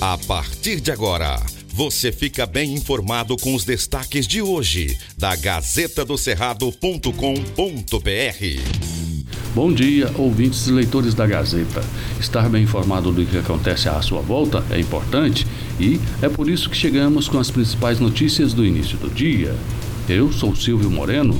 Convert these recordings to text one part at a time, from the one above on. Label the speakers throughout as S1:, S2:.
S1: A partir de agora, você fica bem informado com os destaques de hoje da Gazeta do Cerrado.com.br.
S2: Bom dia, ouvintes e leitores da Gazeta. Estar bem informado do que acontece à sua volta é importante e é por isso que chegamos com as principais notícias do início do dia. Eu sou Silvio Moreno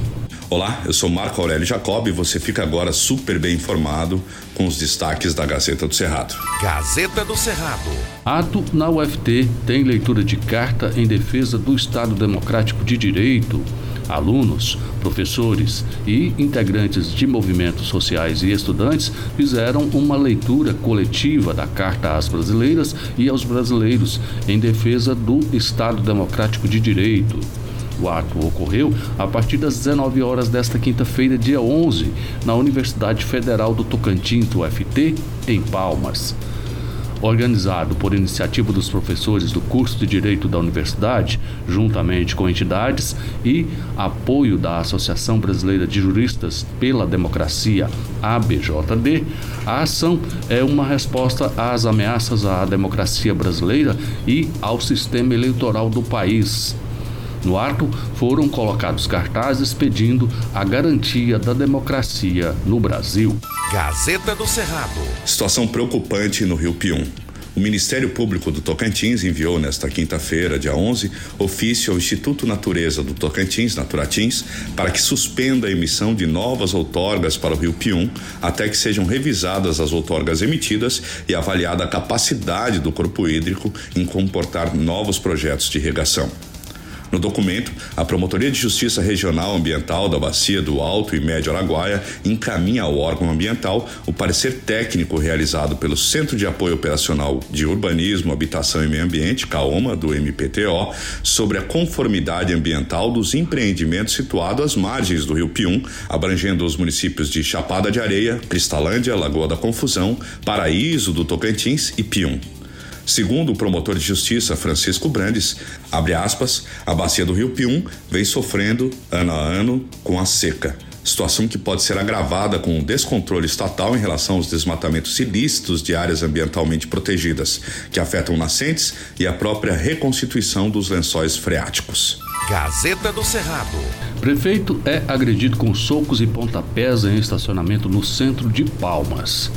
S3: Olá, eu sou Marco Aurélio Jacob e você fica agora super bem informado com os destaques da Gazeta do Cerrado.
S1: Gazeta do Cerrado.
S2: Ato na UFT tem leitura de carta em defesa do Estado Democrático de Direito. Alunos, professores e integrantes de movimentos sociais e estudantes fizeram uma leitura coletiva da Carta às Brasileiras e aos Brasileiros em defesa do Estado Democrático de Direito. O ato ocorreu a partir das 19 horas desta quinta-feira, dia 11, na Universidade Federal do Tocantins, UFT, em Palmas. Organizado por iniciativa dos professores do curso de Direito da Universidade, juntamente com entidades e apoio da Associação Brasileira de Juristas pela Democracia, ABJD, a ação é uma resposta às ameaças à democracia brasileira e ao sistema eleitoral do país no ato foram colocados cartazes pedindo a garantia da democracia no Brasil.
S1: Gazeta do Cerrado.
S3: Situação preocupante no Rio Pium. O Ministério Público do Tocantins enviou nesta quinta-feira, dia 11, ofício ao Instituto Natureza do Tocantins, Naturatins, para que suspenda a emissão de novas outorgas para o Rio Pium, até que sejam revisadas as outorgas emitidas e avaliada a capacidade do corpo hídrico em comportar novos projetos de irrigação. No documento, a Promotoria de Justiça Regional Ambiental da Bacia do Alto e Médio Araguaia encaminha ao órgão ambiental o parecer técnico realizado pelo Centro de Apoio Operacional de Urbanismo, Habitação e Meio Ambiente, CAOMA, do MPTO, sobre a conformidade ambiental dos empreendimentos situados às margens do Rio Pium, abrangendo os municípios de Chapada de Areia, Cristalândia, Lagoa da Confusão, Paraíso do Tocantins e Pium. Segundo o promotor de justiça Francisco Brandes, abre aspas, a bacia do Rio Pium vem sofrendo ano a ano com a seca situação que pode ser agravada com o descontrole estatal em relação aos desmatamentos ilícitos de áreas ambientalmente protegidas, que afetam nascentes e a própria reconstituição dos lençóis freáticos.
S1: Gazeta do Cerrado.
S2: Prefeito é agredido com socos e pontapés em estacionamento no centro de Palmas.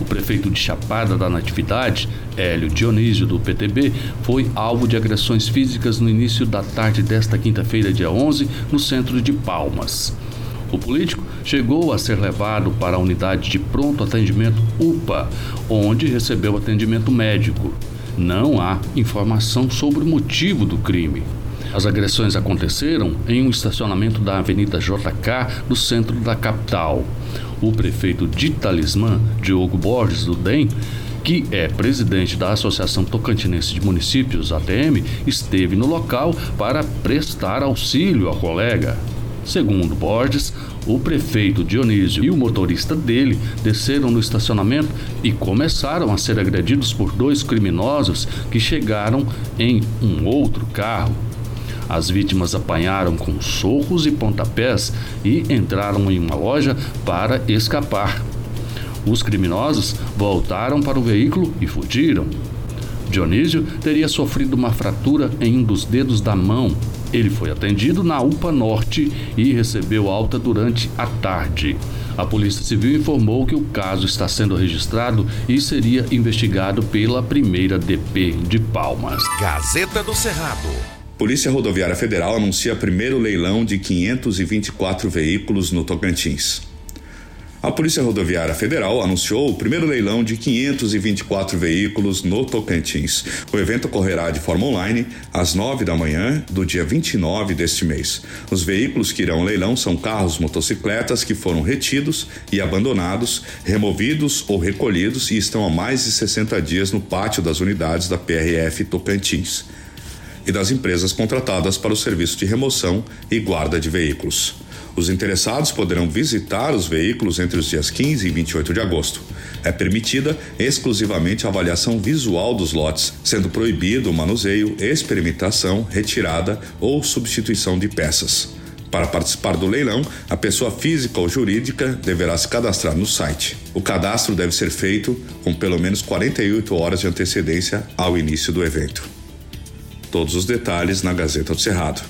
S2: O prefeito de Chapada da Natividade, Hélio Dionísio, do PTB, foi alvo de agressões físicas no início da tarde desta quinta-feira, dia 11, no centro de Palmas. O político chegou a ser levado para a unidade de pronto atendimento UPA, onde recebeu atendimento médico. Não há informação sobre o motivo do crime. As agressões aconteceram em um estacionamento da Avenida JK, no centro da capital. O prefeito de Talismã, Diogo Borges do DEM, que é presidente da Associação Tocantinense de Municípios, ATM, esteve no local para prestar auxílio ao colega. Segundo Borges, o prefeito Dionísio e o motorista dele desceram no estacionamento e começaram a ser agredidos por dois criminosos que chegaram em um outro carro. As vítimas apanharam com socos e pontapés e entraram em uma loja para escapar. Os criminosos voltaram para o veículo e fugiram. Dionísio teria sofrido uma fratura em um dos dedos da mão. Ele foi atendido na UPA Norte e recebeu alta durante a tarde. A Polícia Civil informou que o caso está sendo registrado e seria investigado pela primeira DP de Palmas.
S1: Gazeta do Cerrado.
S3: Polícia Rodoviária Federal anuncia primeiro leilão de 524 veículos no Tocantins. A Polícia Rodoviária Federal anunciou o primeiro leilão de 524 veículos no Tocantins. O evento ocorrerá de forma online às 9 da manhã do dia 29 deste mês. Os veículos que irão ao leilão são carros motocicletas que foram retidos e abandonados, removidos ou recolhidos e estão há mais de 60 dias no pátio das unidades da PRF Tocantins e das empresas contratadas para o serviço de remoção e guarda de veículos. Os interessados poderão visitar os veículos entre os dias 15 e 28 de agosto. É permitida exclusivamente a avaliação visual dos lotes, sendo proibido o manuseio, experimentação, retirada ou substituição de peças. Para participar do leilão, a pessoa física ou jurídica deverá se cadastrar no site. O cadastro deve ser feito com pelo menos 48 horas de antecedência ao início do evento. Todos os detalhes na Gazeta do Cerrado.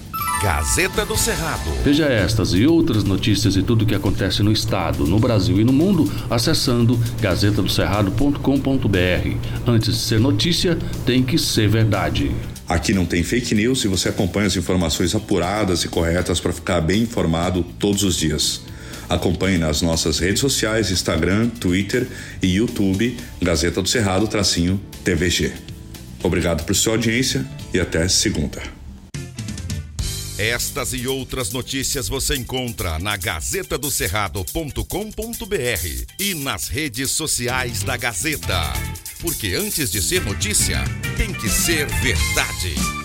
S1: Gazeta do Cerrado.
S2: Veja estas e outras notícias e tudo o que acontece no estado, no Brasil e no mundo acessando gazetadocerrado.com.br. Antes de ser notícia, tem que ser verdade.
S3: Aqui não tem fake news e você acompanha as informações apuradas e corretas para ficar bem informado todos os dias. Acompanhe nas nossas redes sociais, Instagram, Twitter e YouTube, Gazeta do Cerrado, tracinho TVG. Obrigado por sua audiência e até segunda.
S1: Estas e outras notícias você encontra na gazetadocerrado.com.br e nas redes sociais da Gazeta. Porque antes de ser notícia, tem que ser verdade.